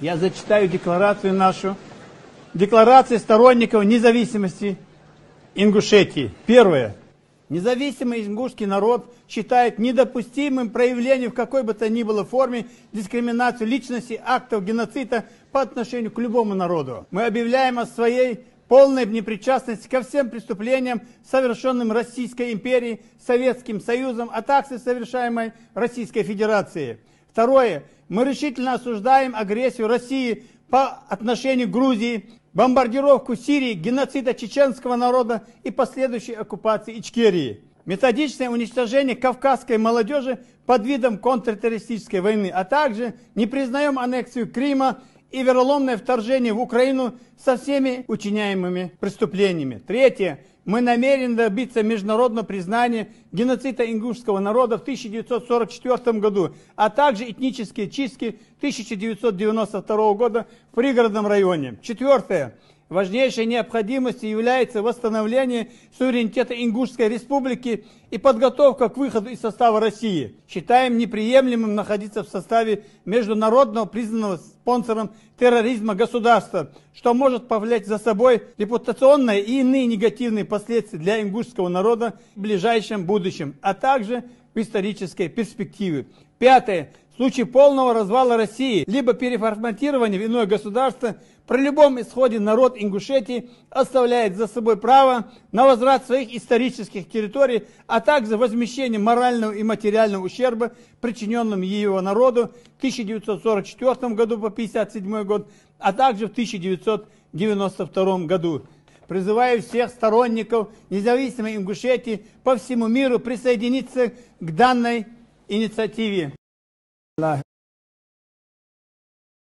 Я зачитаю декларацию нашу. Декларация сторонников независимости Ингушетии. Первое. Независимый ингушский народ считает недопустимым проявлением в какой бы то ни было форме дискриминацию личности, актов геноцида по отношению к любому народу. Мы объявляем о своей полной непричастности ко всем преступлениям, совершенным Российской империей, Советским Союзом, а также совершаемой Российской Федерацией. Второе. Мы решительно осуждаем агрессию России по отношению к Грузии, бомбардировку Сирии, геноцида чеченского народа и последующей оккупации Ичкерии. Методичное уничтожение кавказской молодежи под видом контртеррористической войны, а также не признаем аннексию Крыма и вероломное вторжение в Украину со всеми учиняемыми преступлениями. Третье. Мы намерены добиться международного признания геноцида ингушского народа в 1944 году, а также этнические чистки 1992 года в пригородном районе. Четвертое. Важнейшей необходимостью является восстановление суверенитета Ингушской республики и подготовка к выходу из состава России. Считаем неприемлемым находиться в составе международного признанного спонсором терроризма государства, что может повлечь за собой репутационные и иные негативные последствия для ингушского народа в ближайшем будущем, а также в исторической перспективе. Пятое. В случае полного развала России, либо переформатирования в иное государство, при любом исходе народ Ингушетии оставляет за собой право на возврат своих исторических территорий, а также возмещение морального и материального ущерба, причиненным его народу в 1944 году по 1957 год, а также в 1992 году. Призываю всех сторонников независимой Ингушетии по всему миру присоединиться к данной инициативе. lie